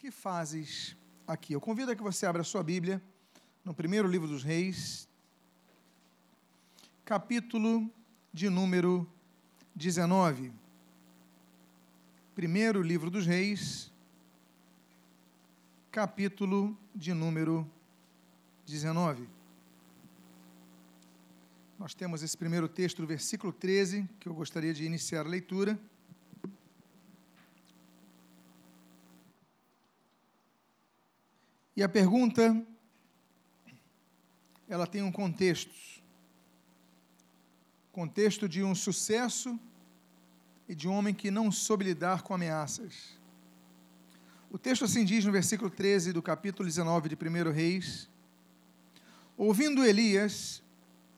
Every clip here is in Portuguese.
que fazes aqui? Eu convido a que você abra a sua Bíblia no primeiro livro dos Reis, capítulo de número 19. Primeiro livro dos Reis, capítulo de número 19. Nós temos esse primeiro texto do versículo 13, que eu gostaria de iniciar a leitura. E a pergunta, ela tem um contexto. Contexto de um sucesso e de um homem que não soube lidar com ameaças. O texto assim diz no versículo 13 do capítulo 19 de 1 Reis: Ouvindo Elias,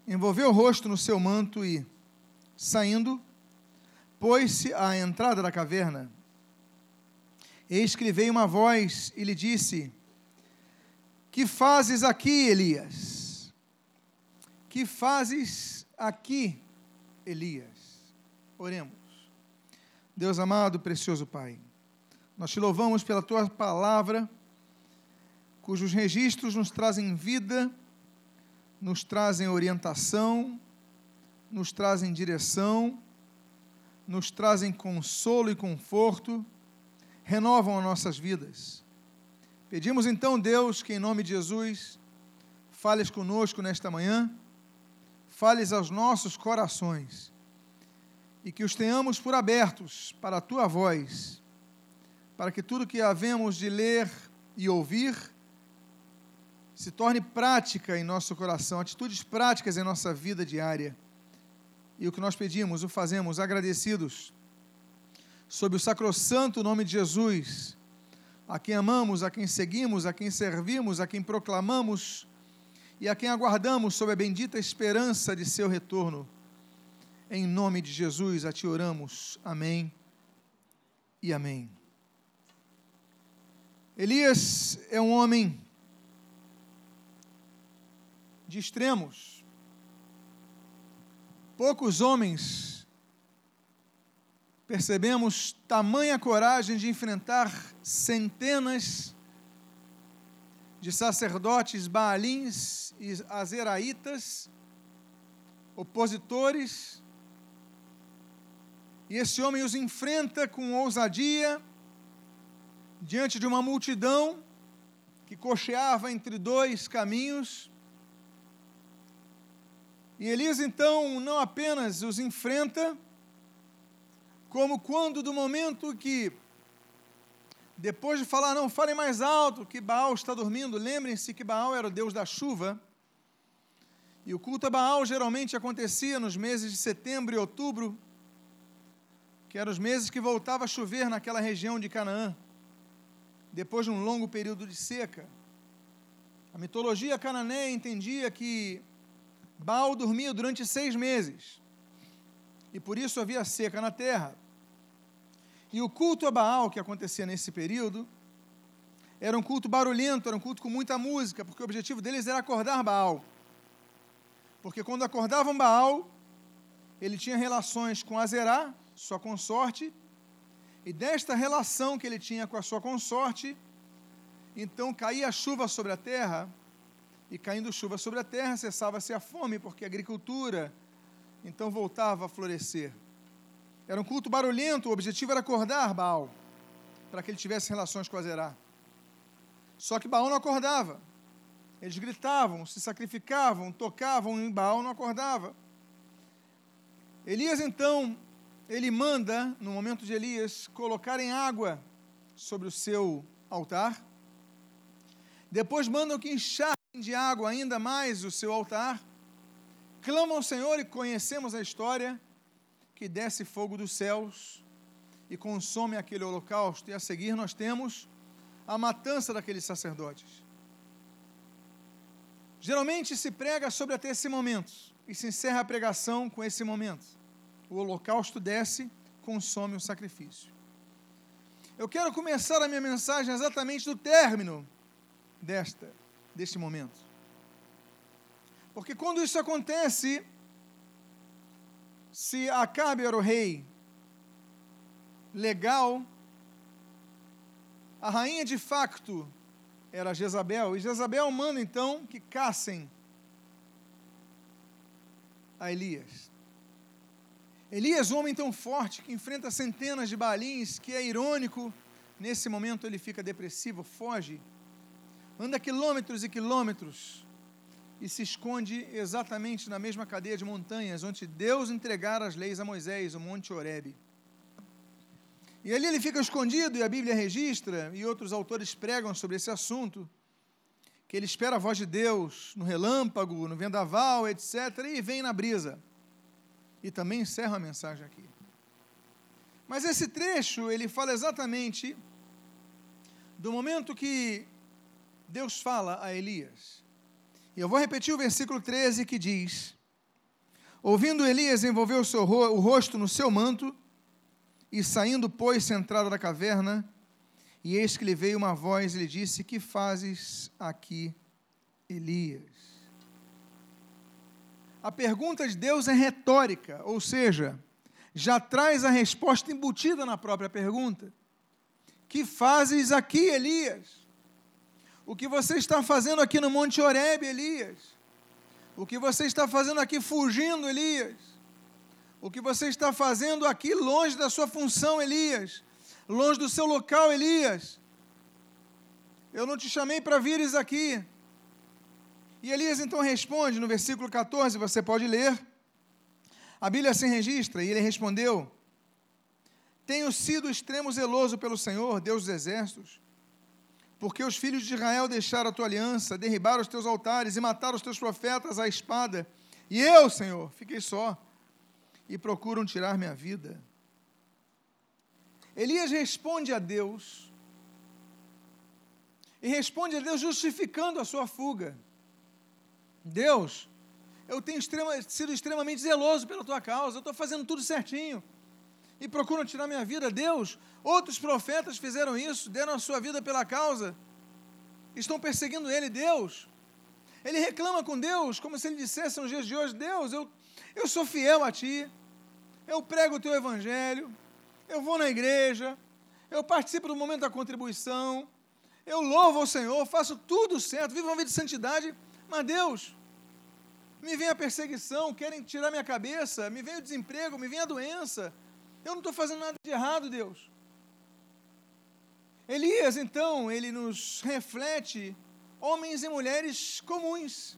envolveu o rosto no seu manto e, saindo, pôs-se à entrada da caverna. Eis que lhe veio uma voz e lhe disse: que fazes aqui, Elias? Que fazes aqui, Elias? Oremos. Deus amado, precioso Pai, nós te louvamos pela tua palavra, cujos registros nos trazem vida, nos trazem orientação, nos trazem direção, nos trazem consolo e conforto, renovam as nossas vidas. Pedimos então, Deus, que em nome de Jesus, fales conosco nesta manhã, fales aos nossos corações e que os tenhamos por abertos para a tua voz, para que tudo que havemos de ler e ouvir se torne prática em nosso coração, atitudes práticas em nossa vida diária. E o que nós pedimos, o fazemos agradecidos, sob o sacrossanto nome de Jesus a quem amamos, a quem seguimos, a quem servimos, a quem proclamamos e a quem aguardamos sob a bendita esperança de seu retorno. Em nome de Jesus a ti oramos. Amém e amém. Elias é um homem de extremos. Poucos homens percebemos tamanha coragem de enfrentar centenas de sacerdotes baalins e azeraitas, opositores, e esse homem os enfrenta com ousadia diante de uma multidão que cocheava entre dois caminhos. E Elias então não apenas os enfrenta, como quando do momento que, depois de falar, não, falem mais alto, que Baal está dormindo, lembrem-se que Baal era o deus da chuva, e o culto a Baal geralmente acontecia nos meses de setembro e outubro, que eram os meses que voltava a chover naquela região de Canaã, depois de um longo período de seca. A mitologia cananeia entendia que Baal dormia durante seis meses, e por isso havia seca na terra. E o culto a Baal que acontecia nesse período era um culto barulhento, era um culto com muita música, porque o objetivo deles era acordar Baal. Porque quando acordavam Baal, ele tinha relações com Azerá, sua consorte, e desta relação que ele tinha com a sua consorte, então caía chuva sobre a terra, e caindo chuva sobre a terra, cessava-se a fome, porque a agricultura então voltava a florescer. Era um culto barulhento, o objetivo era acordar Baal, para que ele tivesse relações com Azerá. Só que Baal não acordava. Eles gritavam, se sacrificavam, tocavam, e Baal não acordava. Elias, então, ele manda, no momento de Elias, colocarem água sobre o seu altar. Depois mandam que encharquem de água ainda mais o seu altar. Clamam ao Senhor e conhecemos a história que desce fogo dos céus e consome aquele holocausto, e a seguir nós temos a matança daqueles sacerdotes. Geralmente se prega sobre até esse momento, e se encerra a pregação com esse momento. O holocausto desce, consome o sacrifício. Eu quero começar a minha mensagem exatamente do término desta, deste momento. Porque quando isso acontece, se Acabe era o rei legal, A rainha de facto era Jezabel, e Jezabel manda então que caçem a Elias. Elias, um homem tão forte que enfrenta centenas de balins, que é irônico, nesse momento ele fica depressivo, foge, anda quilômetros e quilômetros e se esconde exatamente na mesma cadeia de montanhas onde Deus entregara as leis a Moisés, o Monte Horebe. E ali ele fica escondido, e a Bíblia registra, e outros autores pregam sobre esse assunto, que ele espera a voz de Deus no relâmpago, no vendaval, etc., e vem na brisa e também encerro a mensagem aqui. Mas esse trecho, ele fala exatamente do momento que Deus fala a Elias. E eu vou repetir o versículo 13 que diz: Ouvindo Elias, envolveu o, seu, o rosto no seu manto, e saindo, pôs-se entrada da caverna, e eis que lhe veio uma voz e lhe disse: Que fazes aqui, Elias? a pergunta de Deus é retórica, ou seja, já traz a resposta embutida na própria pergunta. Que fazes aqui, Elias? O que você está fazendo aqui no Monte Horebe, Elias? O que você está fazendo aqui fugindo, Elias? O que você está fazendo aqui longe da sua função, Elias? Longe do seu local, Elias? Eu não te chamei para vires aqui. E Elias então responde no versículo 14, você pode ler. A Bíblia assim registra, e ele respondeu: Tenho sido extremo zeloso pelo Senhor, Deus dos exércitos, porque os filhos de Israel deixaram a tua aliança, derribaram os teus altares e mataram os teus profetas à espada. E eu, Senhor, fiquei só e procuram tirar minha vida. Elias responde a Deus, e responde a Deus justificando a sua fuga. Deus, eu tenho extrema, sido extremamente zeloso pela tua causa, eu estou fazendo tudo certinho e procuram tirar minha vida. Deus, outros profetas fizeram isso, deram a sua vida pela causa, estão perseguindo ele. Deus, ele reclama com Deus, como se ele dissesse nos dias de hoje: Deus, eu, eu sou fiel a ti, eu prego o teu evangelho, eu vou na igreja, eu participo do momento da contribuição, eu louvo ao Senhor, faço tudo certo, vivo uma vida de santidade mas Deus, me vem a perseguição, querem tirar minha cabeça, me vem o desemprego, me vem a doença. Eu não estou fazendo nada de errado, Deus. Elias, então, ele nos reflete homens e mulheres comuns.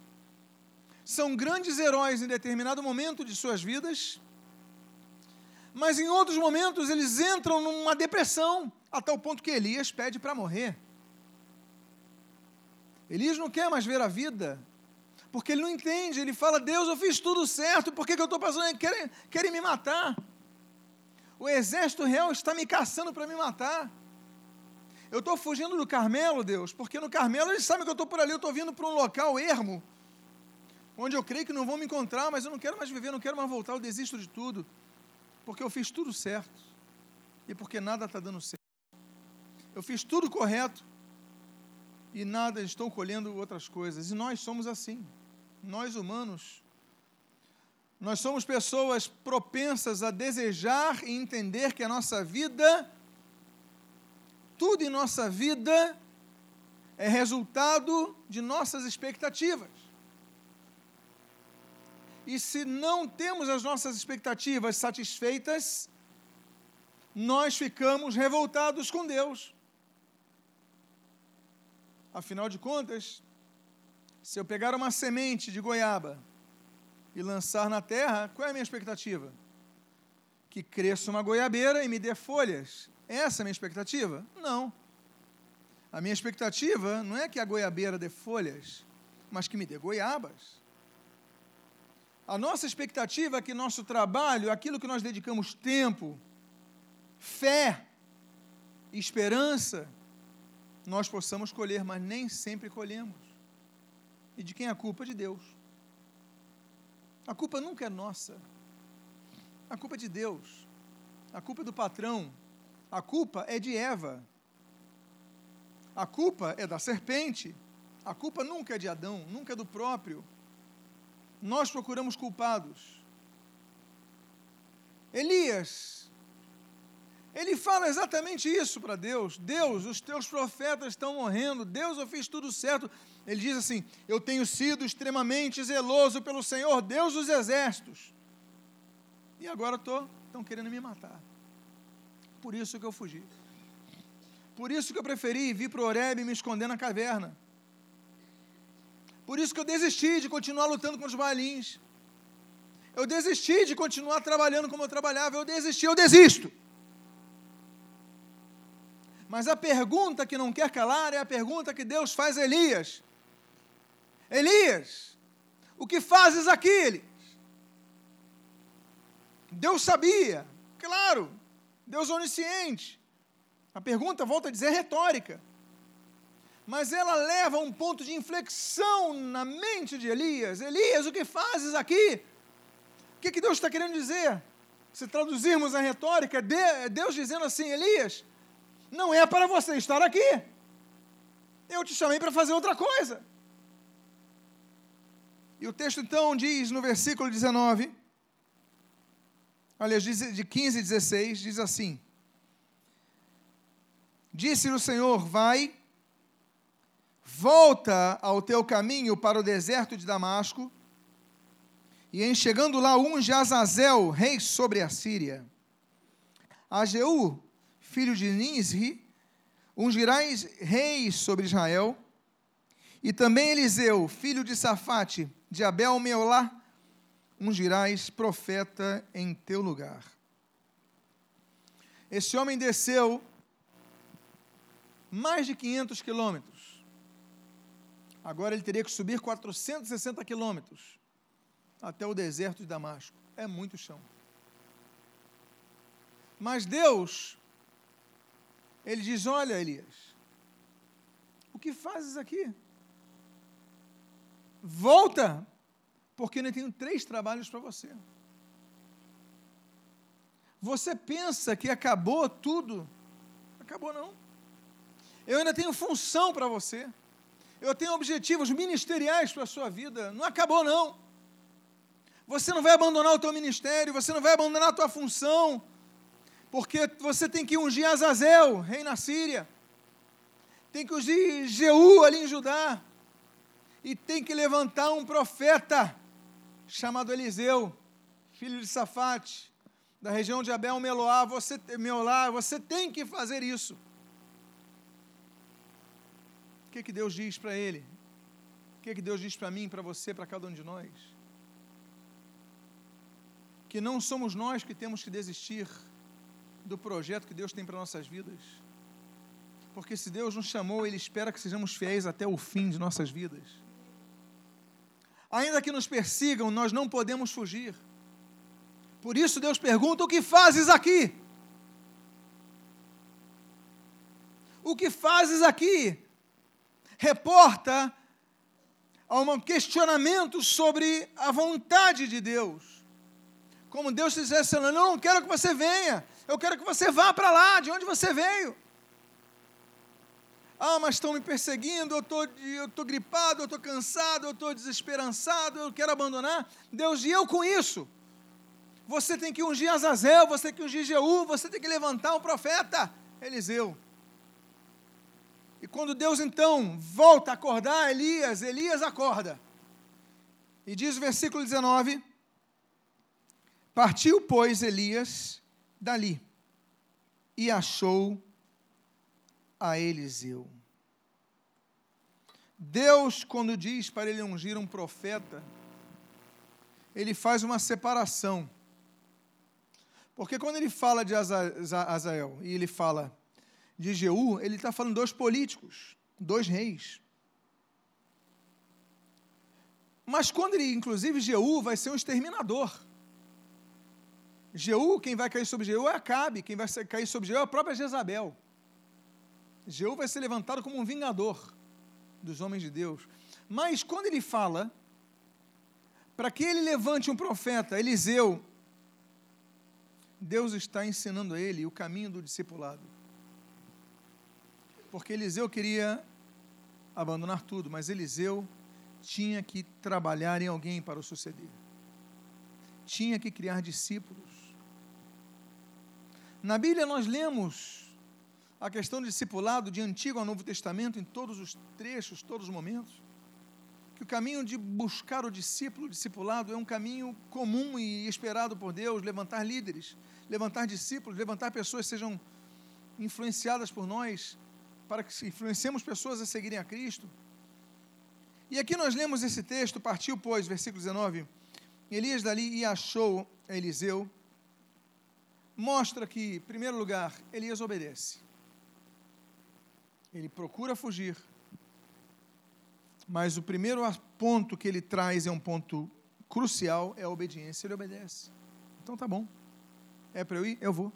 São grandes heróis em determinado momento de suas vidas, mas em outros momentos eles entram numa depressão, a tal ponto que Elias pede para morrer. Elias não quer mais ver a vida, porque ele não entende. Ele fala: Deus, eu fiz tudo certo, por que, que eu estou passando? Querem, querem me matar. O exército real está me caçando para me matar. Eu estou fugindo do Carmelo, Deus, porque no Carmelo eles sabem que eu estou por ali, eu estou vindo para um local ermo, onde eu creio que não vão me encontrar, mas eu não quero mais viver, não quero mais voltar, eu desisto de tudo, porque eu fiz tudo certo e porque nada está dando certo. Eu fiz tudo correto e nada estão colhendo outras coisas. E nós somos assim. Nós humanos, nós somos pessoas propensas a desejar e entender que a nossa vida, tudo em nossa vida, é resultado de nossas expectativas. E se não temos as nossas expectativas satisfeitas, nós ficamos revoltados com Deus. Afinal de contas, se eu pegar uma semente de goiaba e lançar na terra, qual é a minha expectativa? Que cresça uma goiabeira e me dê folhas. Essa é a minha expectativa? Não. A minha expectativa não é que a goiabeira dê folhas, mas que me dê goiabas. A nossa expectativa é que nosso trabalho, aquilo que nós dedicamos tempo, fé, esperança, nós possamos colher, mas nem sempre colhemos. E de quem é a culpa? De Deus. A culpa nunca é nossa. A culpa é de Deus. A culpa é do patrão. A culpa é de Eva. A culpa é da serpente. A culpa nunca é de Adão, nunca é do próprio. Nós procuramos culpados. Elias Ele fala exatamente isso para Deus. Deus, os teus profetas estão morrendo. Deus, eu fiz tudo certo. Ele diz assim: Eu tenho sido extremamente zeloso pelo Senhor, Deus dos exércitos. E agora estão querendo me matar. Por isso que eu fugi. Por isso que eu preferi vir para o Oreb e me esconder na caverna. Por isso que eu desisti de continuar lutando com os balins. Eu desisti de continuar trabalhando como eu trabalhava. Eu desisti, eu desisto. Mas a pergunta que não quer calar é a pergunta que Deus faz a Elias: Elias, o que fazes aqui? Deus sabia, claro, Deus onisciente. A pergunta, volta a dizer, é retórica. Mas ela leva a um ponto de inflexão na mente de Elias. Elias, o que fazes aqui? O que, que Deus está querendo dizer? Se traduzirmos a retórica, é Deus dizendo assim, Elias, não é para você estar aqui. Eu te chamei para fazer outra coisa. E o texto então diz no versículo 19, aliás, de 15 e 16, diz assim: Disse-lhe o Senhor: Vai, volta ao teu caminho para o deserto de Damasco, e em chegando lá unge Azazel, rei sobre a Síria. A Jeú, filho de Nisri, ungirás reis sobre Israel, e também Eliseu, filho de Safate, de Abel Meolá, ungirás profeta em teu lugar. Esse homem desceu mais de 500 quilômetros. Agora ele teria que subir 460 quilômetros até o deserto de Damasco. É muito chão. Mas Deus ele diz: Olha, Elias, o que fazes aqui? Volta, porque eu tenho três trabalhos para você. Você pensa que acabou tudo? Acabou não. Eu ainda tenho função para você. Eu tenho objetivos ministeriais para a sua vida. Não acabou não. Você não vai abandonar o teu ministério, você não vai abandonar a tua função porque você tem que ungir Azazel, rei na Síria, tem que ungir Jeú ali em Judá, e tem que levantar um profeta chamado Eliseu, filho de Safate, da região de Abel Meloá, você, Meolá, você tem que fazer isso. O que, que Deus diz para ele? O que, que Deus diz para mim, para você, para cada um de nós? Que não somos nós que temos que desistir do projeto que Deus tem para nossas vidas. Porque se Deus nos chamou, Ele espera que sejamos fiéis até o fim de nossas vidas. Ainda que nos persigam, nós não podemos fugir. Por isso Deus pergunta: o que fazes aqui? O que fazes aqui? Reporta a um questionamento sobre a vontade de Deus. Como Deus dissesse, eu não quero que você venha, eu quero que você vá para lá, de onde você veio. Ah, mas estão me perseguindo, eu tô, estou gripado, eu estou cansado, eu estou desesperançado, eu quero abandonar. Deus, e eu com isso? Você tem que ungir Azazel, você tem que ungir Jeú, você tem que levantar um profeta, Eliseu. E quando Deus então volta a acordar Elias, Elias acorda. E diz o versículo 19: Partiu, pois, Elias dali e achou a Eliseu. Deus, quando diz para ele ungir um profeta, ele faz uma separação. Porque quando ele fala de Azael e ele fala de Jeú, ele está falando dois políticos, dois reis. Mas quando ele, inclusive, Jeú vai ser um exterminador. Jeú, quem vai cair sobre Jeú é Acabe, quem vai cair sobre Jeú é a própria Jezabel. Jeú vai ser levantado como um vingador dos homens de Deus. Mas quando ele fala, para que ele levante um profeta, Eliseu, Deus está ensinando a ele o caminho do discipulado. Porque Eliseu queria abandonar tudo, mas Eliseu tinha que trabalhar em alguém para o suceder. Tinha que criar discípulos Na Bíblia nós lemos a questão do discipulado de Antigo ao Novo Testamento em todos os trechos, todos os momentos. Que o caminho de buscar o discípulo, o discipulado, é um caminho comum e esperado por Deus, levantar líderes, levantar discípulos, levantar pessoas que sejam influenciadas por nós, para que influenciemos pessoas a seguirem a Cristo. E aqui nós lemos esse texto, partiu, pois, versículo 19, Elias dali e achou Eliseu, mostra que, em primeiro lugar, Elias obedece. Ele procura fugir, mas o primeiro ponto que ele traz é um ponto crucial, é a obediência, ele obedece. Então tá bom, é para eu ir? Eu vou.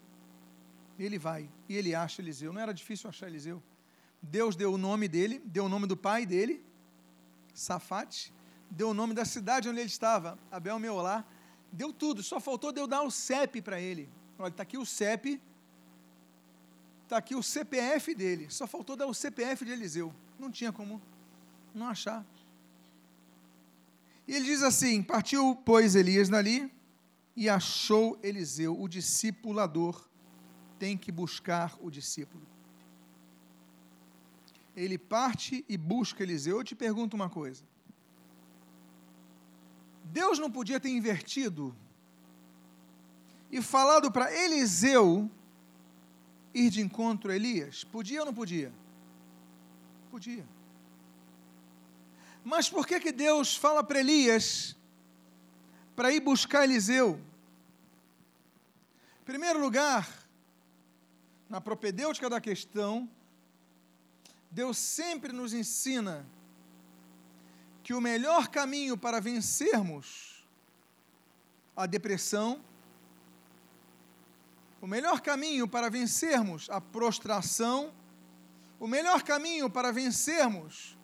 Ele vai, e ele acha Eliseu, não era difícil achar Eliseu. Deus deu o nome dele, deu o nome do pai dele, Safate, deu o nome da cidade onde ele estava, Abel Meolá, deu tudo, só faltou Deus dar o CEP para ele. Olha, está aqui o CEP, está aqui o CPF dele, só faltou dar o CPF de Eliseu. Não tinha como não achar. E ele diz assim: Partiu, pois, Elias dali e achou Eliseu, o discipulador tem que buscar o discípulo ele parte e busca Eliseu. Eu te pergunto uma coisa. Deus não podia ter invertido e falado para Eliseu ir de encontro a Elias? Podia ou não podia? Podia. Mas por que, que Deus fala para Elias para ir buscar Eliseu? Em primeiro lugar, na propedêutica da questão, Deus sempre nos ensina que o melhor caminho para vencermos a depressão, o melhor caminho para vencermos a prostração, o melhor caminho para vencermos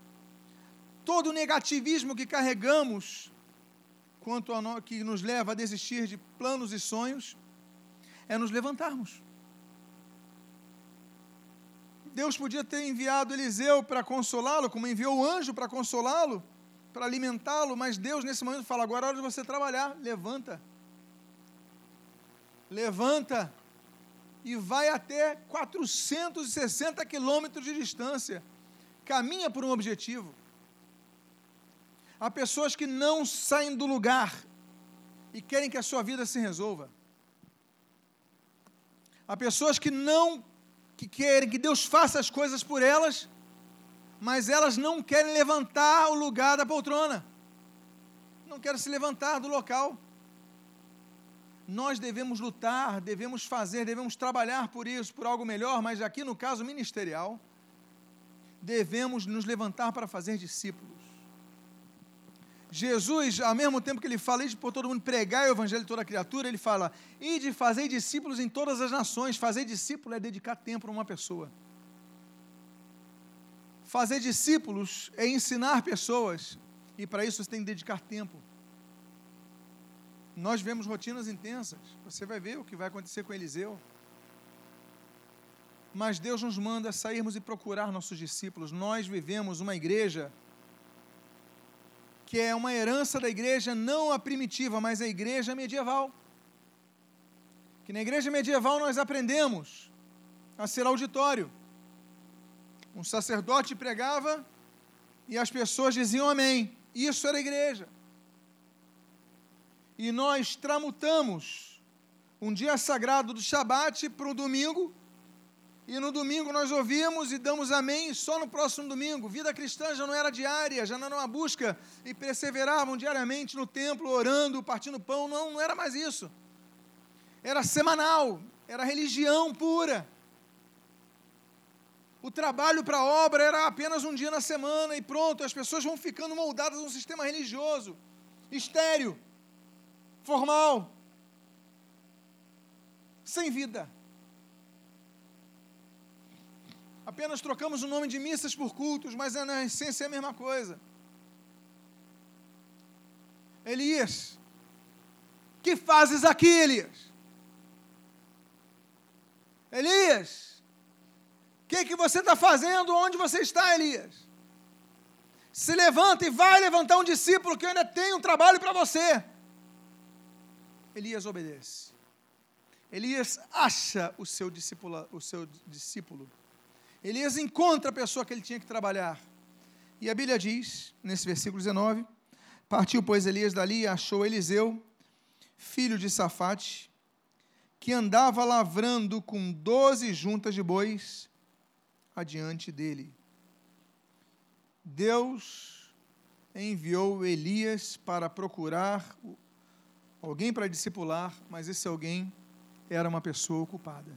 todo o negativismo que carregamos quanto a no, que nos leva a desistir de planos e sonhos é nos levantarmos. Deus podia ter enviado Eliseu para consolá-lo, como enviou o anjo para consolá-lo, para alimentá-lo, mas Deus nesse momento fala: agora é hora de você trabalhar, levanta. Levanta e vai até 460 quilômetros de distância. Caminha por um objetivo. Há pessoas que não saem do lugar e querem que a sua vida se resolva. Há pessoas que não que querem que Deus faça as coisas por elas, mas elas não querem levantar o lugar da poltrona, não querem se levantar do local. Nós devemos lutar, devemos fazer, devemos trabalhar por isso, por algo melhor, mas aqui no caso ministerial, devemos nos levantar para fazer discípulos. Jesus, ao mesmo tempo que ele fala, de por todo mundo pregar o evangelho de toda criatura, ele fala, e de fazer discípulos em todas as nações. Fazer discípulo é dedicar tempo a uma pessoa. Fazer discípulos é ensinar pessoas, e para isso você tem que dedicar tempo. Nós vemos rotinas intensas, você vai ver o que vai acontecer com Eliseu. Mas Deus nos manda sairmos e procurar nossos discípulos. Nós vivemos uma igreja que é uma herança da igreja, não a primitiva, mas a igreja medieval. Que na igreja medieval nós aprendemos a ser auditório. Um sacerdote pregava e as pessoas diziam amém. Isso era igreja. E nós tramutamos um dia sagrado do Shabat para o domingo e no domingo nós ouvimos e damos amém só no próximo domingo. Vida cristã já não era diária, já não era uma busca e perseveravam diariamente no templo, orando, partindo pão. Não, não era mais isso. Era semanal, era religião pura. O trabalho para a obra era apenas um dia na semana e pronto. As pessoas vão ficando moldadas num sistema religioso, estéreo, formal, sem vida. Apenas trocamos o nome de missas por cultos, mas é, na essência a mesma coisa. Elias, que fazes aqui, Elias? Elias, o que, que você está fazendo? Onde você está, Elias? Se levanta e vai levantar um discípulo que eu ainda tenho um trabalho para você. Elias obedece. Elias acha o seu, o seu discípulo. Elias encontra a pessoa que ele tinha que trabalhar. E a Bíblia diz, nesse versículo 19: Partiu, pois, Elias dali e achou Eliseu, filho de Safate, que andava lavrando com doze juntas de bois adiante dele. Deus enviou Elias para procurar alguém para discipular, mas esse alguém era uma pessoa ocupada.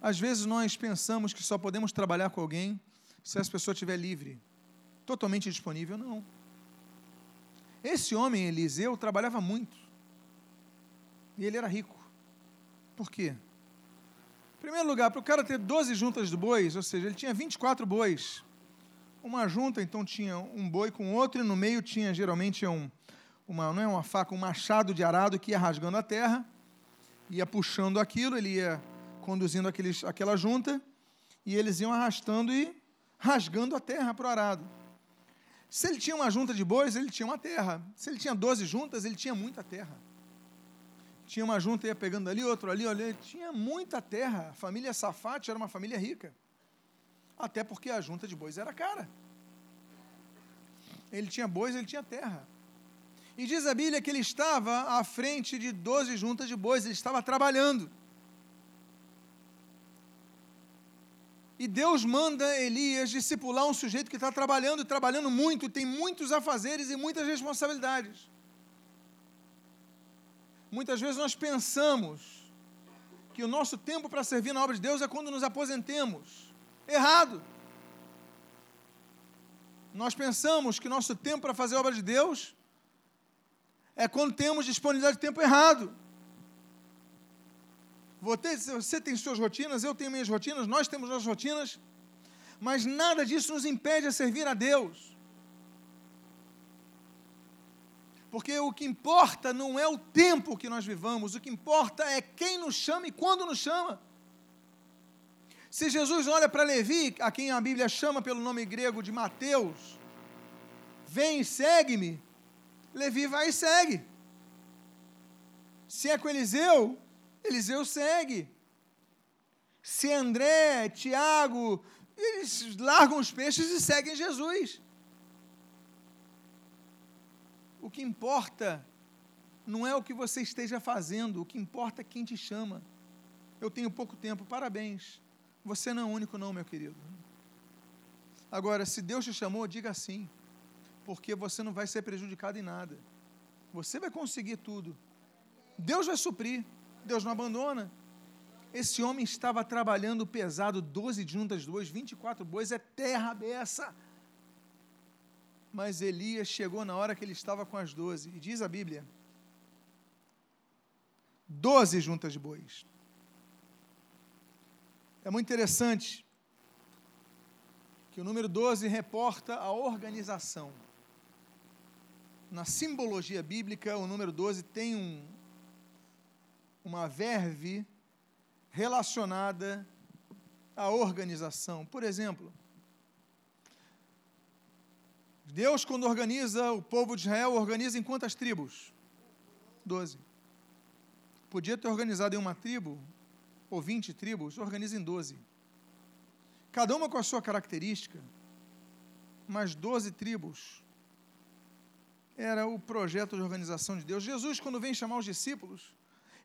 Às vezes nós pensamos que só podemos trabalhar com alguém se essa pessoa estiver livre, totalmente disponível. Não. Esse homem, Eliseu, trabalhava muito. E ele era rico. Por quê? Em primeiro lugar, para o cara ter 12 juntas de bois, ou seja, ele tinha 24 bois. Uma junta, então, tinha um boi com outro, e no meio tinha geralmente um, uma, não é uma faca, um machado de arado que ia rasgando a terra ia puxando aquilo, ele ia conduzindo aqueles, aquela junta, e eles iam arrastando e rasgando a terra para o arado. Se ele tinha uma junta de bois, ele tinha uma terra. Se ele tinha 12 juntas, ele tinha muita terra. Tinha uma junta, ia pegando ali, outro ali, ali. Tinha muita terra. A família Safate era uma família rica. Até porque a junta de bois era cara. Ele tinha bois, ele tinha terra. E diz a Bíblia que ele estava à frente de 12 juntas de bois, ele estava trabalhando. E Deus manda Elias discipular um sujeito que está trabalhando, trabalhando muito, tem muitos afazeres e muitas responsabilidades. Muitas vezes nós pensamos que o nosso tempo para servir na obra de Deus é quando nos aposentemos. Errado. Nós pensamos que nosso tempo para fazer a obra de Deus é quando temos disponibilidade de tempo errado. Você tem suas rotinas, eu tenho minhas rotinas, nós temos nossas rotinas, mas nada disso nos impede a servir a Deus. Porque o que importa não é o tempo que nós vivamos, o que importa é quem nos chama e quando nos chama. Se Jesus olha para Levi, a quem a Bíblia chama pelo nome grego de Mateus, vem e segue-me, Levi vai e segue. Se é com Eliseu, Eliseu segue. Se é André, Tiago, eles largam os peixes e seguem Jesus. O que importa não é o que você esteja fazendo, o que importa é quem te chama. Eu tenho pouco tempo, parabéns. Você não é o único, não, meu querido. Agora, se Deus te chamou, diga sim porque você não vai ser prejudicado em nada. Você vai conseguir tudo. Deus vai suprir. Deus não abandona. Esse homem estava trabalhando pesado, 12 juntas de bois, 24 bois, é terra beça. Mas Elias chegou na hora que ele estava com as 12. E diz a Bíblia: 12 juntas de bois. É muito interessante que o número 12 reporta a organização na simbologia bíblica, o número 12 tem um, uma verve relacionada à organização. Por exemplo, Deus, quando organiza o povo de Israel, organiza em quantas tribos? Doze. Podia ter organizado em uma tribo, ou vinte tribos, organiza em doze. Cada uma com a sua característica, mas doze tribos era o projeto de organização de Deus. Jesus, quando vem chamar os discípulos,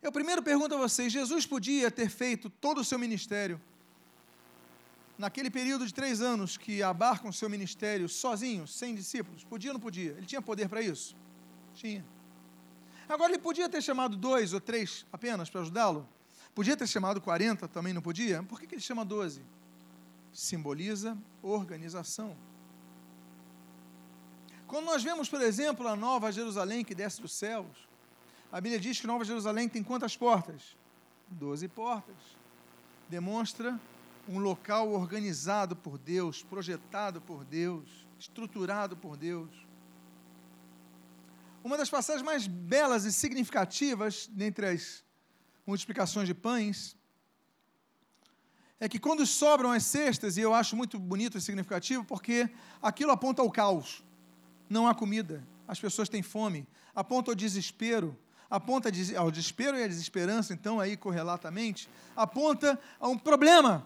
eu primeiro pergunto a vocês: Jesus podia ter feito todo o seu ministério naquele período de três anos que abarcam o seu ministério sozinho, sem discípulos? Podia ou não podia? Ele tinha poder para isso? Tinha. Agora, ele podia ter chamado dois ou três apenas para ajudá-lo? Podia ter chamado 40, também não podia? Por que, que ele chama 12? Simboliza organização. Quando nós vemos, por exemplo, a Nova Jerusalém que desce dos céus, a Bíblia diz que Nova Jerusalém tem quantas portas? Doze portas. Demonstra um local organizado por Deus, projetado por Deus, estruturado por Deus. Uma das passagens mais belas e significativas dentre as multiplicações de pães é que quando sobram as cestas, e eu acho muito bonito e significativo, porque aquilo aponta ao caos não há comida, as pessoas têm fome, aponta o desespero, aponta ao desespero e à desesperança, então, aí correlatamente, aponta a um problema.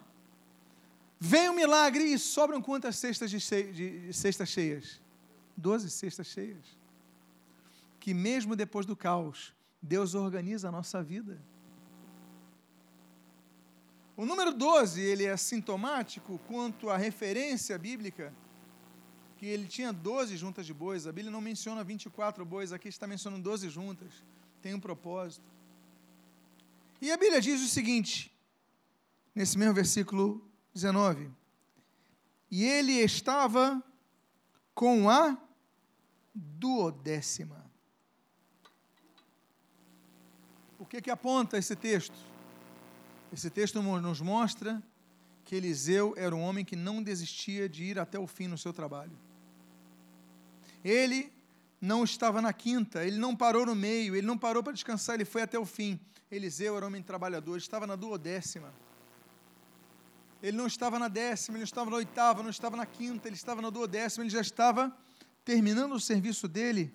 Vem um milagre e sobram quantas cestas de, de cestas cheias? Doze cestas cheias. Que mesmo depois do caos, Deus organiza a nossa vida. O número 12, ele é sintomático quanto à referência bíblica, que ele tinha 12 juntas de bois. A Bíblia não menciona 24 bois, aqui está mencionando 12 juntas. Tem um propósito. E a Bíblia diz o seguinte, nesse mesmo versículo 19: E ele estava com a duodécima. O que, que aponta esse texto? Esse texto nos mostra que Eliseu era um homem que não desistia de ir até o fim no seu trabalho. Ele não estava na quinta, ele não parou no meio, ele não parou para descansar, ele foi até o fim. Eliseu era homem trabalhador, estava na duodécima. Ele não estava na décima, ele não estava na oitava, não estava na quinta, ele estava na duodécima, ele já estava terminando o serviço dele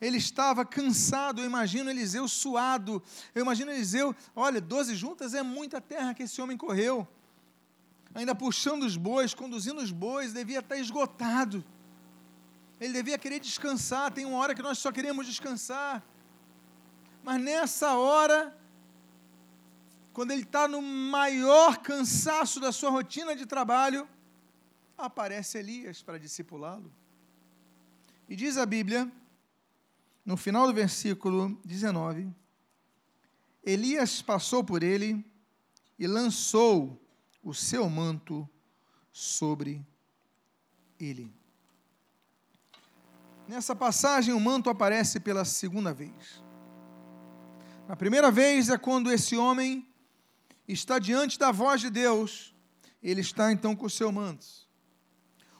ele estava cansado, eu imagino Eliseu suado, eu imagino Eliseu, olha, doze juntas é muita terra que esse homem correu, ainda puxando os bois, conduzindo os bois, devia estar esgotado, ele devia querer descansar, tem uma hora que nós só queremos descansar, mas nessa hora, quando ele está no maior cansaço da sua rotina de trabalho, aparece Elias para discipulá-lo. E diz a Bíblia no final do versículo 19, Elias passou por ele e lançou o seu manto sobre ele. Nessa passagem, o manto aparece pela segunda vez. Na primeira vez é quando esse homem está diante da voz de Deus, ele está então com o seu manto.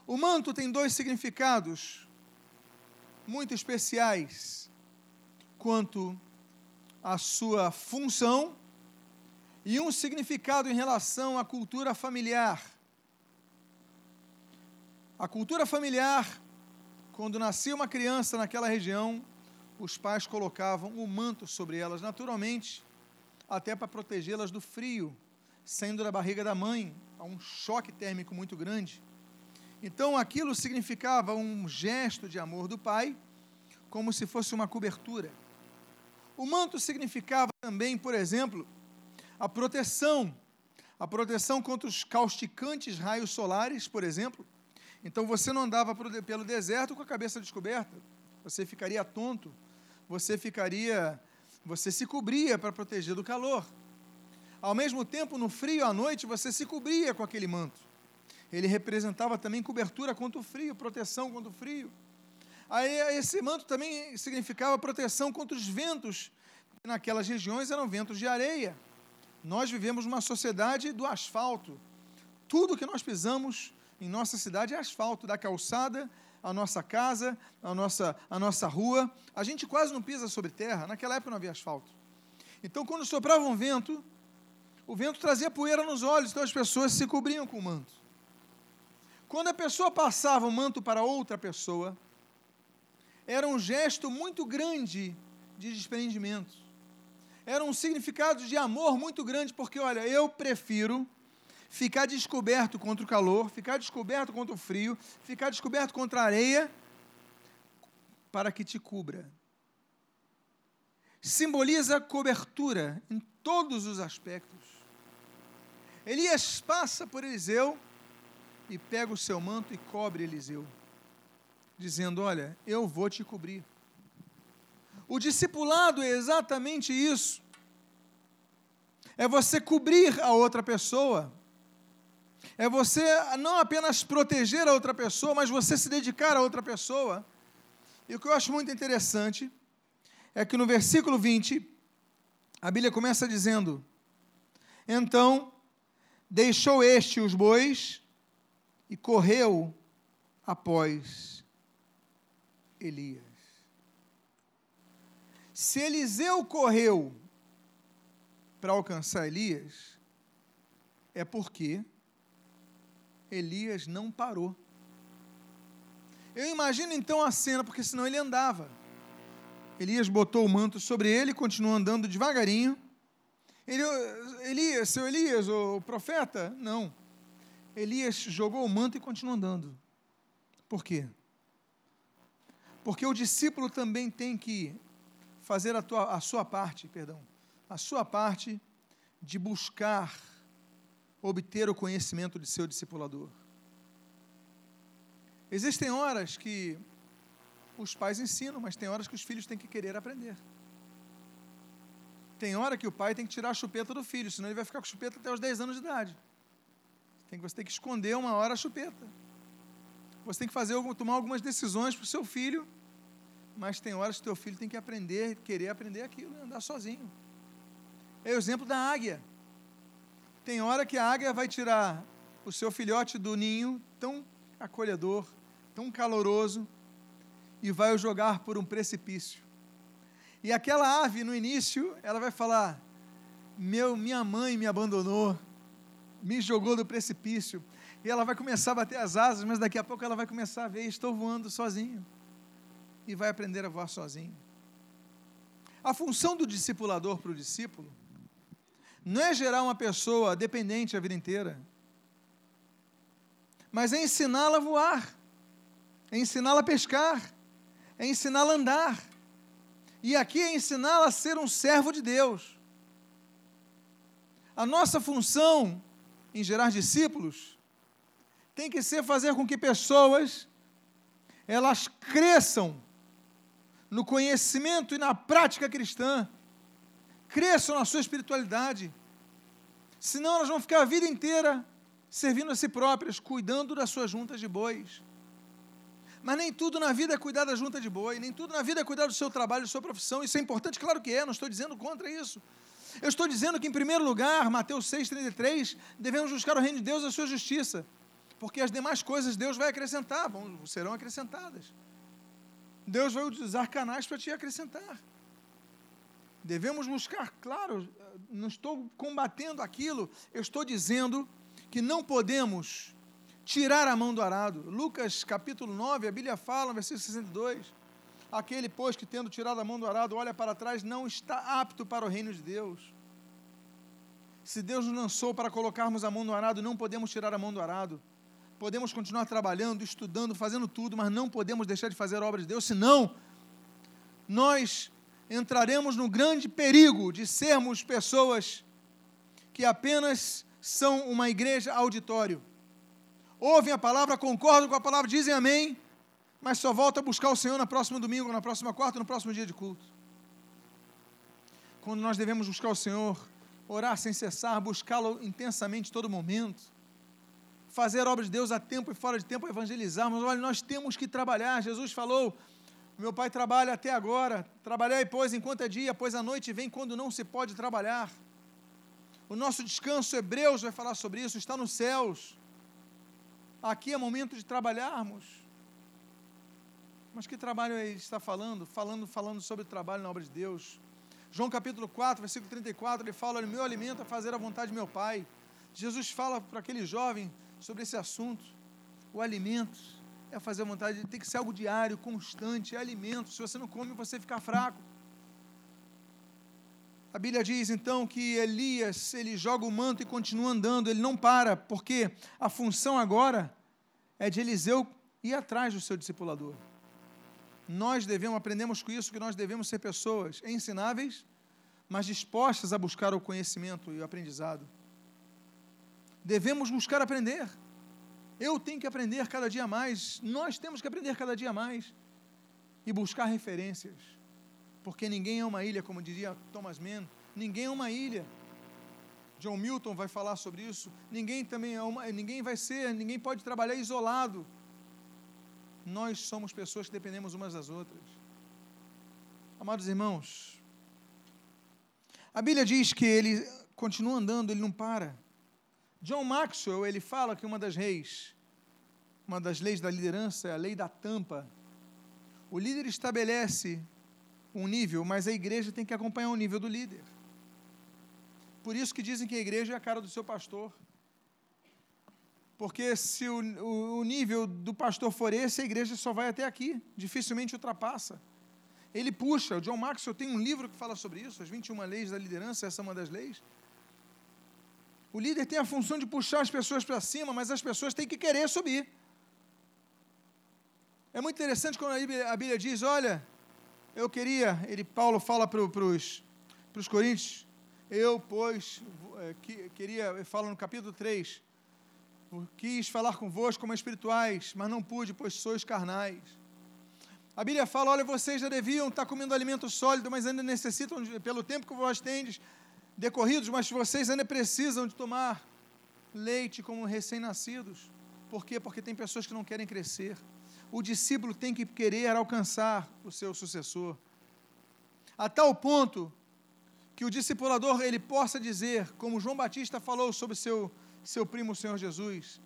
O manto tem dois significados muito especiais quanto à sua função e um significado em relação à cultura familiar. A cultura familiar, quando nascia uma criança naquela região, os pais colocavam o um manto sobre elas, naturalmente, até para protegê-las do frio, saindo da barriga da mãe, a um choque térmico muito grande. Então aquilo significava um gesto de amor do pai, como se fosse uma cobertura. O manto significava também, por exemplo, a proteção, a proteção contra os causticantes raios solares, por exemplo. Então você não andava pelo deserto com a cabeça descoberta, você ficaria tonto, você ficaria, você se cobria para proteger do calor. Ao mesmo tempo, no frio à noite, você se cobria com aquele manto ele representava também cobertura contra o frio, proteção contra o frio. Aí esse manto também significava proteção contra os ventos, que naquelas regiões eram ventos de areia. Nós vivemos numa sociedade do asfalto. Tudo que nós pisamos em nossa cidade é asfalto, da calçada, a nossa casa, a nossa, a nossa rua. A gente quase não pisa sobre terra, naquela época não havia asfalto. Então, quando soprava um vento, o vento trazia poeira nos olhos, então as pessoas se cobriam com o manto. Quando a pessoa passava o manto para outra pessoa, era um gesto muito grande de desprendimento. Era um significado de amor muito grande, porque, olha, eu prefiro ficar descoberto contra o calor, ficar descoberto contra o frio, ficar descoberto contra a areia, para que te cubra. Simboliza cobertura em todos os aspectos. Elias passa por Eliseu e pega o seu manto e cobre Eliseu, dizendo: Olha, eu vou te cobrir. O discipulado é exatamente isso. É você cobrir a outra pessoa. É você não apenas proteger a outra pessoa, mas você se dedicar a outra pessoa. E o que eu acho muito interessante é que no versículo 20, a Bíblia começa dizendo: Então deixou este os bois e correu após Elias. Se Eliseu correu para alcançar Elias, é porque Elias não parou. Eu imagino então a cena, porque senão ele andava. Elias botou o manto sobre ele, continuou andando devagarinho. Ele, Elias, seu Elias, o profeta? Não. Elias jogou o manto e continuou andando. Por quê? Porque o discípulo também tem que fazer a, tua, a sua parte, perdão, a sua parte de buscar obter o conhecimento de seu discipulador. Existem horas que os pais ensinam, mas tem horas que os filhos têm que querer aprender. Tem hora que o pai tem que tirar a chupeta do filho, senão ele vai ficar com chupeta até os 10 anos de idade. Tem que, você tem que esconder uma hora a chupeta. Você tem que fazer, tomar algumas decisões para o seu filho, mas tem horas que o teu filho tem que aprender, querer aprender aquilo, andar sozinho. É o exemplo da águia. Tem hora que a águia vai tirar o seu filhote do ninho, tão acolhedor, tão caloroso, e vai o jogar por um precipício. E aquela ave, no início, ela vai falar: Meu, minha mãe me abandonou, me jogou do precipício. E ela vai começar a bater as asas, mas daqui a pouco ela vai começar a ver: Estou voando sozinho. E vai aprender a voar sozinho. A função do discipulador para o discípulo não é gerar uma pessoa dependente a vida inteira, mas é ensiná-la a voar, é ensiná-la a pescar, é ensiná-la a andar. E aqui é ensiná-la a ser um servo de Deus. A nossa função em gerar discípulos tem que ser fazer com que pessoas elas cresçam no conhecimento e na prática cristã, cresçam na sua espiritualidade. Senão elas vão ficar a vida inteira servindo a si próprias, cuidando das suas juntas de bois. Mas nem tudo na vida é cuidar da junta de boi, nem tudo na vida é cuidar do seu trabalho, da sua profissão. Isso é importante, claro que é, não estou dizendo contra isso. Eu estou dizendo que, em primeiro lugar, Mateus 6,33, devemos buscar o reino de Deus e a sua justiça, porque as demais coisas Deus vai acrescentar, vão, serão acrescentadas. Deus vai usar canais para te acrescentar. Devemos buscar, claro, não estou combatendo aquilo, eu estou dizendo que não podemos tirar a mão do arado. Lucas capítulo 9, a Bíblia fala, versículo 62, aquele, pois, que tendo tirado a mão do arado, olha para trás, não está apto para o reino de Deus. Se Deus nos lançou para colocarmos a mão no arado, não podemos tirar a mão do arado. Podemos continuar trabalhando, estudando, fazendo tudo, mas não podemos deixar de fazer a obra de Deus, senão nós entraremos no grande perigo de sermos pessoas que apenas são uma igreja auditório ouvem a palavra, concordam com a palavra, dizem amém, mas só volta a buscar o Senhor no próximo domingo, na próxima quarta, no próximo dia de culto. Quando nós devemos buscar o Senhor, orar sem cessar, buscá-lo intensamente todo momento, fazer obras de Deus a tempo e fora de tempo, evangelizarmos. Olha, nós temos que trabalhar. Jesus falou: meu pai trabalha até agora, trabalhar pois enquanto é dia, pois a noite vem quando não se pode trabalhar. O nosso descanso, Hebreus vai falar sobre isso, está nos céus. Aqui é momento de trabalharmos. Mas que trabalho ele está falando? Falando, falando sobre o trabalho na obra de Deus. João capítulo 4, versículo 34, ele fala: meu alimento é fazer a vontade de meu Pai. Jesus fala para aquele jovem sobre esse assunto. O alimento é fazer a vontade, tem que ser algo diário, constante, é alimento. Se você não come, você fica fraco. A Bíblia diz então que Elias, ele joga o manto e continua andando, ele não para, porque a função agora é de Eliseu ir atrás do seu discipulador. Nós devemos, aprendemos com isso que nós devemos ser pessoas ensináveis, mas dispostas a buscar o conhecimento e o aprendizado. Devemos buscar aprender. Eu tenho que aprender cada dia mais, nós temos que aprender cada dia mais e buscar referências. Porque ninguém é uma ilha, como diria Thomas Mann, ninguém é uma ilha. John Milton vai falar sobre isso. Ninguém também é uma, ninguém vai ser, ninguém pode trabalhar isolado. Nós somos pessoas que dependemos umas das outras. Amados irmãos, a Bíblia diz que ele continua andando, ele não para. John Maxwell, ele fala que uma das leis, uma das leis da liderança é a lei da tampa. O líder estabelece um nível, mas a igreja tem que acompanhar o nível do líder. Por isso que dizem que a igreja é a cara do seu pastor. Porque se o, o, o nível do pastor for esse, a igreja só vai até aqui, dificilmente ultrapassa. ele puxa. O John Maxwell tem um livro que fala sobre isso, as 21 leis da liderança, essa é uma das leis. O líder tem a função de puxar as pessoas para cima, mas as pessoas têm que querer subir. É muito interessante quando a Bíblia, a Bíblia diz: Olha, eu queria, ele, Paulo fala para os coríntios, eu, pois, é, que, queria, fala no capítulo 3, quis falar convosco como espirituais, mas não pude, pois sois carnais. A Bíblia fala: olha, vocês já deviam estar comendo alimento sólido, mas ainda necessitam, pelo tempo que vós tendes decorridos, mas vocês ainda precisam de tomar leite como recém-nascidos. Por quê? Porque tem pessoas que não querem crescer. O discípulo tem que querer alcançar o seu sucessor. A tal ponto que o discipulador ele possa dizer, como João Batista falou sobre seu, seu primo, o Senhor Jesus: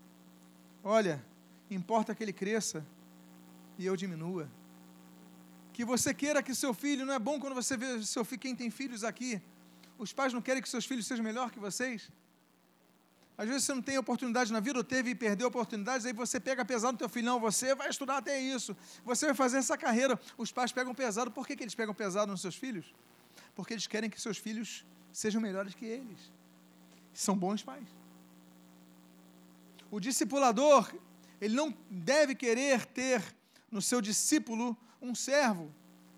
Olha, importa que ele cresça e eu diminua. Que você queira que seu filho, não é bom quando você vê seu filho, quem tem filhos aqui, os pais não querem que seus filhos sejam melhor que vocês? Às vezes você não tem oportunidade na vida, ou teve e perdeu oportunidades, aí você pega pesado no teu filho, você vai estudar até isso, você vai fazer essa carreira. Os pais pegam pesado, por que, que eles pegam pesado nos seus filhos? Porque eles querem que seus filhos sejam melhores que eles. São bons pais. O discipulador, ele não deve querer ter no seu discípulo um servo.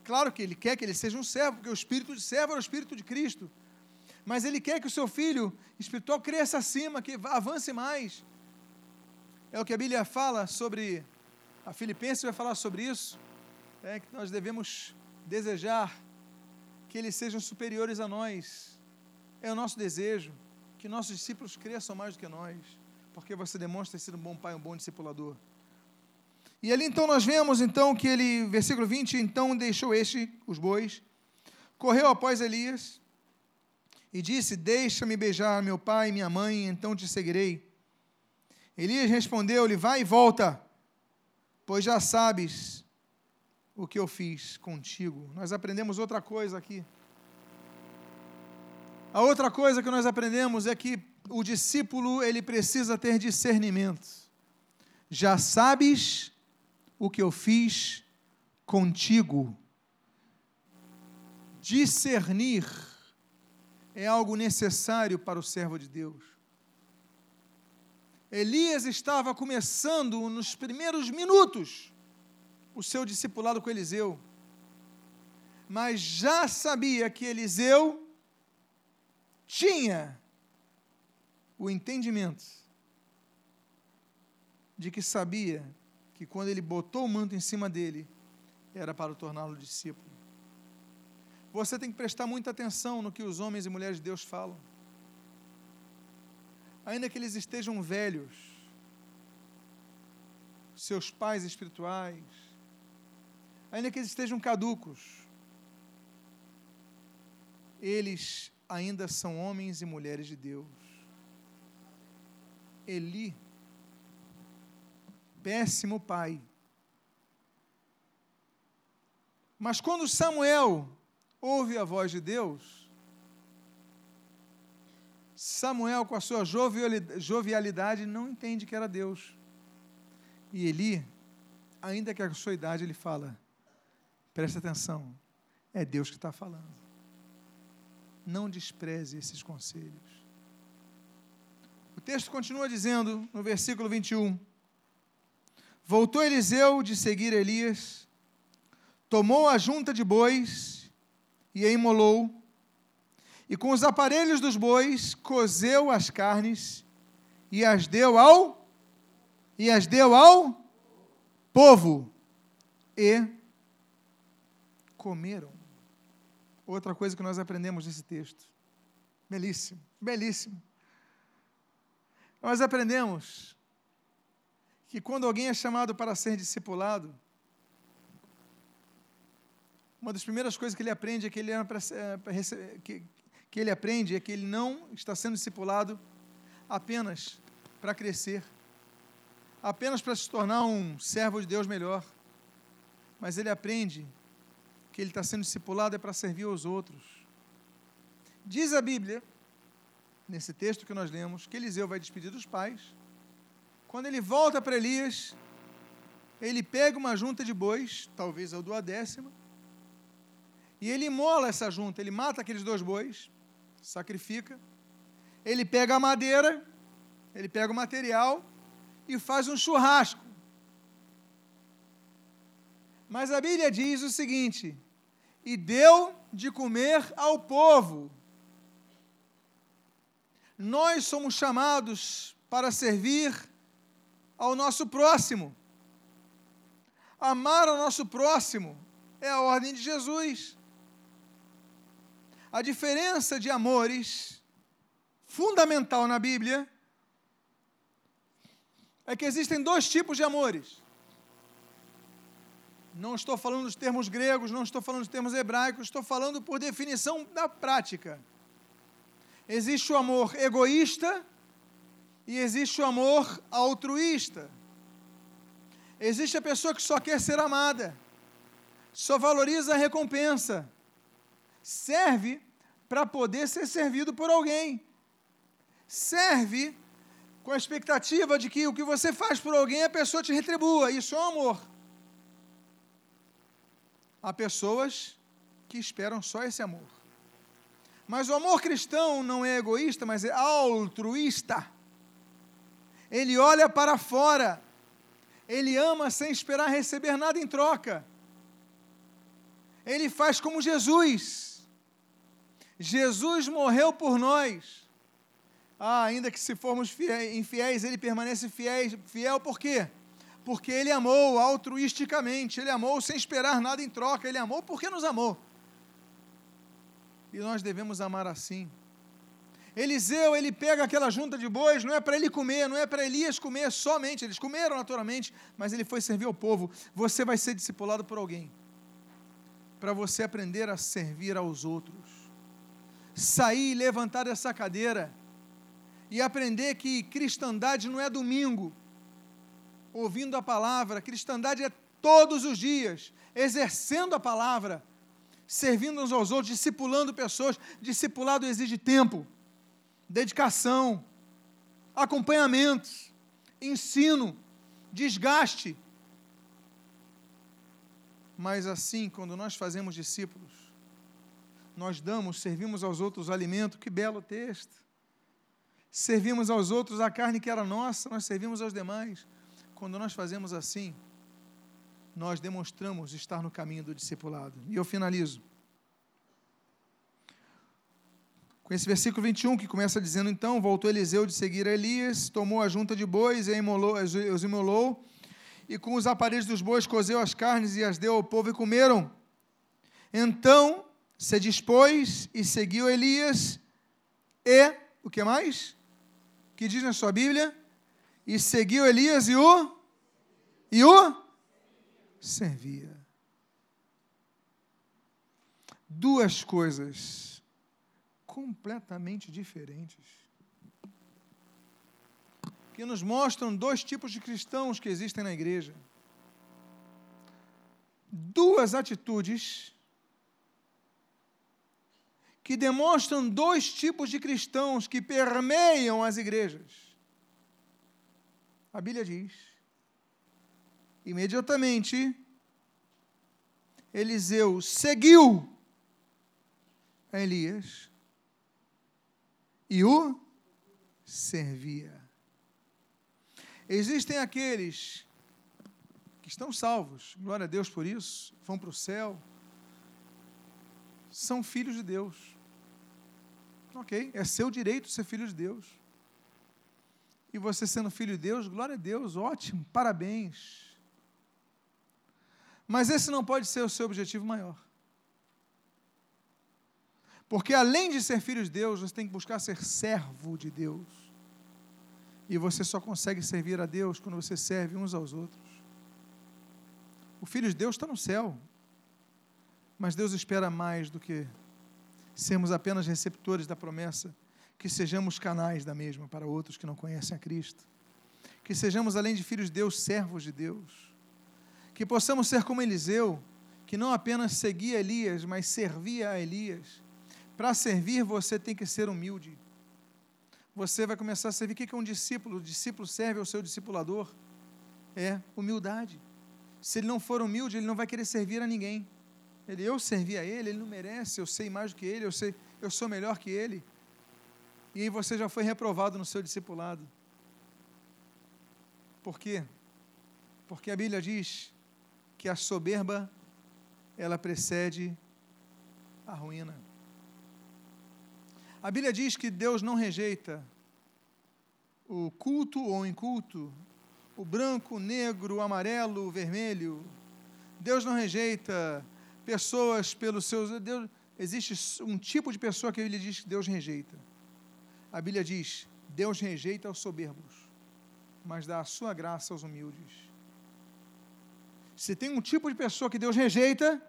Claro que ele quer que ele seja um servo, porque o espírito de servo é o espírito de Cristo mas ele quer que o seu filho espiritual cresça acima, que avance mais. É o que a Bíblia fala sobre, a Filipenses vai falar sobre isso, é que nós devemos desejar que eles sejam superiores a nós. É o nosso desejo que nossos discípulos cresçam mais do que nós, porque você demonstra sido um bom pai, um bom discipulador. E ali então nós vemos então que ele, versículo 20, então deixou este, os bois, correu após Elias, e disse: Deixa-me beijar meu pai e minha mãe, então te seguirei. Elias respondeu-lhe: Vai e volta, pois já sabes o que eu fiz contigo. Nós aprendemos outra coisa aqui. A outra coisa que nós aprendemos é que o discípulo ele precisa ter discernimento. Já sabes o que eu fiz contigo. Discernir é algo necessário para o servo de Deus. Elias estava começando nos primeiros minutos o seu discipulado com Eliseu, mas já sabia que Eliseu tinha o entendimento de que sabia que quando ele botou o manto em cima dele, era para torná-lo discípulo. Você tem que prestar muita atenção no que os homens e mulheres de Deus falam. Ainda que eles estejam velhos, seus pais espirituais, ainda que eles estejam caducos, eles ainda são homens e mulheres de Deus. Eli, péssimo pai. Mas quando Samuel ouve a voz de Deus, Samuel, com a sua jovialidade, não entende que era Deus. E Eli, ainda que a sua idade, ele fala: presta atenção, é Deus que está falando. Não despreze esses conselhos. O texto continua dizendo, no versículo 21, Voltou Eliseu de seguir Elias, tomou a junta de bois e a imolou, e com os aparelhos dos bois cozeu as carnes e as deu ao e as deu ao povo e comeram. Outra coisa que nós aprendemos nesse texto. Belíssimo, belíssimo. Nós aprendemos que quando alguém é chamado para ser discipulado, uma das primeiras coisas que ele aprende é que ele, é, que, que ele aprende é que ele não está sendo discipulado apenas para crescer, apenas para se tornar um servo de Deus melhor, mas ele aprende que ele está sendo discipulado é para servir aos outros. Diz a Bíblia, nesse texto que nós lemos, que Eliseu vai despedir dos pais. Quando ele volta para Elias, ele pega uma junta de bois, talvez a do décima, E ele mola essa junta, ele mata aqueles dois bois, sacrifica, ele pega a madeira, ele pega o material e faz um churrasco. Mas a Bíblia diz o seguinte: e deu de comer ao povo. Nós somos chamados para servir ao nosso próximo. Amar ao nosso próximo é a ordem de Jesus. A diferença de amores fundamental na Bíblia é que existem dois tipos de amores. Não estou falando dos termos gregos, não estou falando dos termos hebraicos, estou falando por definição da prática. Existe o amor egoísta e existe o amor altruísta. Existe a pessoa que só quer ser amada, só valoriza a recompensa, serve para poder ser servido por alguém, serve com a expectativa de que o que você faz por alguém a pessoa te retribua. Isso é um amor. Há pessoas que esperam só esse amor. Mas o amor cristão não é egoísta, mas é altruísta. Ele olha para fora. Ele ama sem esperar receber nada em troca. Ele faz como Jesus. Jesus morreu por nós. Ah, ainda que se formos infiéis, ele permanece fiel, fiel por quê? porque ele amou altruisticamente, ele amou sem esperar nada em troca, ele amou porque nos amou. E nós devemos amar assim. Eliseu, ele pega aquela junta de bois, não é para ele comer, não é para Elias comer somente, eles comeram naturalmente, mas ele foi servir ao povo. Você vai ser discipulado por alguém, para você aprender a servir aos outros. Sair e levantar essa cadeira e aprender que cristandade não é domingo, ouvindo a palavra, cristandade é todos os dias, exercendo a palavra, servindo uns aos outros, discipulando pessoas. Discipulado exige tempo, dedicação, acompanhamento, ensino, desgaste. Mas assim, quando nós fazemos discípulos, nós damos, servimos aos outros o alimento, que belo texto. Servimos aos outros a carne que era nossa, nós servimos aos demais. Quando nós fazemos assim, nós demonstramos estar no caminho do discipulado. E eu finalizo. Com esse versículo 21, que começa dizendo: Então voltou Eliseu de seguir a Elias, tomou a junta de bois e imolou, os imolou, e com os aparelhos dos bois cozeu as carnes e as deu ao povo e comeram. Então se dispôs e seguiu Elias, e o que mais? O que diz na sua Bíblia? e seguiu Elias e o e o servia. Duas coisas completamente diferentes que nos mostram dois tipos de cristãos que existem na igreja. Duas atitudes que demonstram dois tipos de cristãos que permeiam as igrejas. A Bíblia diz: imediatamente, Eliseu seguiu a Elias e o servia. Existem aqueles que estão salvos, glória a Deus por isso, vão para o céu, são filhos de Deus. Ok, é seu direito ser filho de Deus. E você sendo filho de Deus, glória a Deus, ótimo, parabéns. Mas esse não pode ser o seu objetivo maior. Porque além de ser filho de Deus, você tem que buscar ser servo de Deus. E você só consegue servir a Deus quando você serve uns aos outros. O filho de Deus está no céu. Mas Deus espera mais do que sermos apenas receptores da promessa que sejamos canais da mesma para outros que não conhecem a Cristo. Que sejamos, além de filhos de Deus, servos de Deus. Que possamos ser como Eliseu, que não apenas seguia Elias, mas servia a Elias. Para servir, você tem que ser humilde. Você vai começar a servir. O que é um discípulo? O discípulo serve ao seu discipulador. É humildade. Se ele não for humilde, ele não vai querer servir a ninguém. Ele, eu servi a ele, ele não merece, eu sei mais do que ele, eu sei, eu sou melhor que ele. E aí você já foi reprovado no seu discipulado. Por quê? Porque a Bíblia diz que a soberba ela precede a ruína. A Bíblia diz que Deus não rejeita o culto ou o inculto, o branco, o negro, o amarelo, o vermelho. Deus não rejeita pessoas pelos seus. Deus, existe um tipo de pessoa que Bíblia diz que Deus rejeita. A Bíblia diz: Deus rejeita os soberbos, mas dá a sua graça aos humildes. Se tem um tipo de pessoa que Deus rejeita,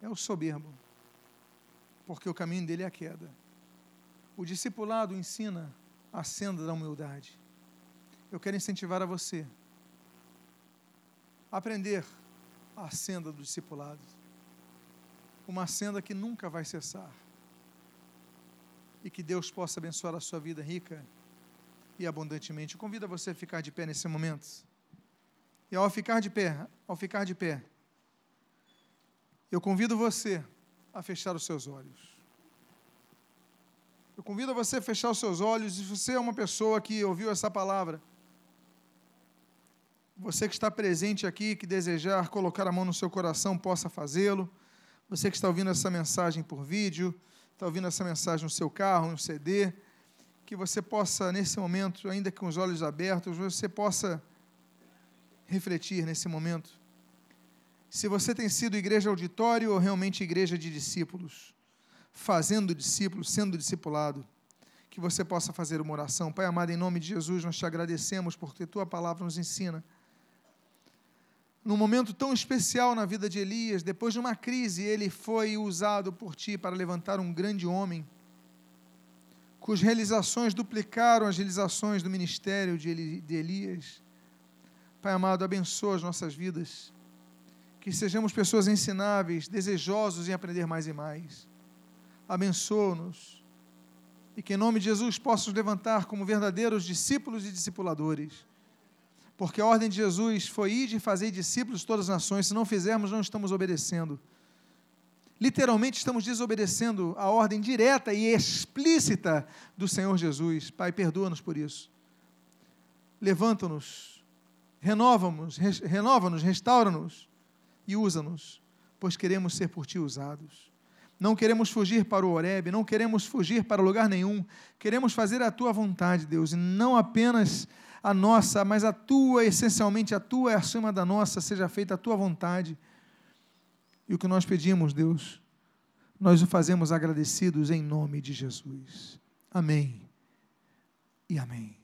é o soberbo, porque o caminho dele é a queda. O discipulado ensina a senda da humildade. Eu quero incentivar a você a aprender a senda do discipulado. Uma senda que nunca vai cessar. E que Deus possa abençoar a sua vida rica e abundantemente. Eu convido você a ficar de pé nesse momento. E ao ficar de pé, ao ficar de pé, eu convido você a fechar os seus olhos. Eu convido você a fechar os seus olhos. E se você é uma pessoa que ouviu essa palavra, você que está presente aqui, que desejar colocar a mão no seu coração, possa fazê-lo. Você que está ouvindo essa mensagem por vídeo, está ouvindo essa mensagem no seu carro, no CD, que você possa, nesse momento, ainda com os olhos abertos, você possa refletir nesse momento. Se você tem sido igreja auditório ou realmente igreja de discípulos, fazendo discípulos, sendo discipulado, que você possa fazer uma oração. Pai amado, em nome de Jesus, nós te agradecemos porque tua palavra nos ensina. Num momento tão especial na vida de Elias, depois de uma crise, ele foi usado por ti para levantar um grande homem, cujas realizações duplicaram as realizações do ministério de Elias Pai amado, abençoa as nossas vidas. Que sejamos pessoas ensináveis, desejosos em aprender mais e mais. Abençoa-nos. E que em nome de Jesus possamos levantar como verdadeiros discípulos e discipuladores. Porque a ordem de Jesus foi ir e fazer discípulos de todas as nações. Se não fizermos, não estamos obedecendo. Literalmente estamos desobedecendo a ordem direta e explícita do Senhor Jesus. Pai, perdoa-nos por isso. Levanta-nos renova-nos, renova-nos, restaura-nos e usa-nos, pois queremos ser por ti usados. Não queremos fugir para o Horebe, não queremos fugir para lugar nenhum. Queremos fazer a tua vontade, Deus, e não apenas a nossa, mas a tua, essencialmente a tua é acima da nossa, seja feita a tua vontade. E o que nós pedimos, Deus, nós o fazemos agradecidos em nome de Jesus. Amém e amém.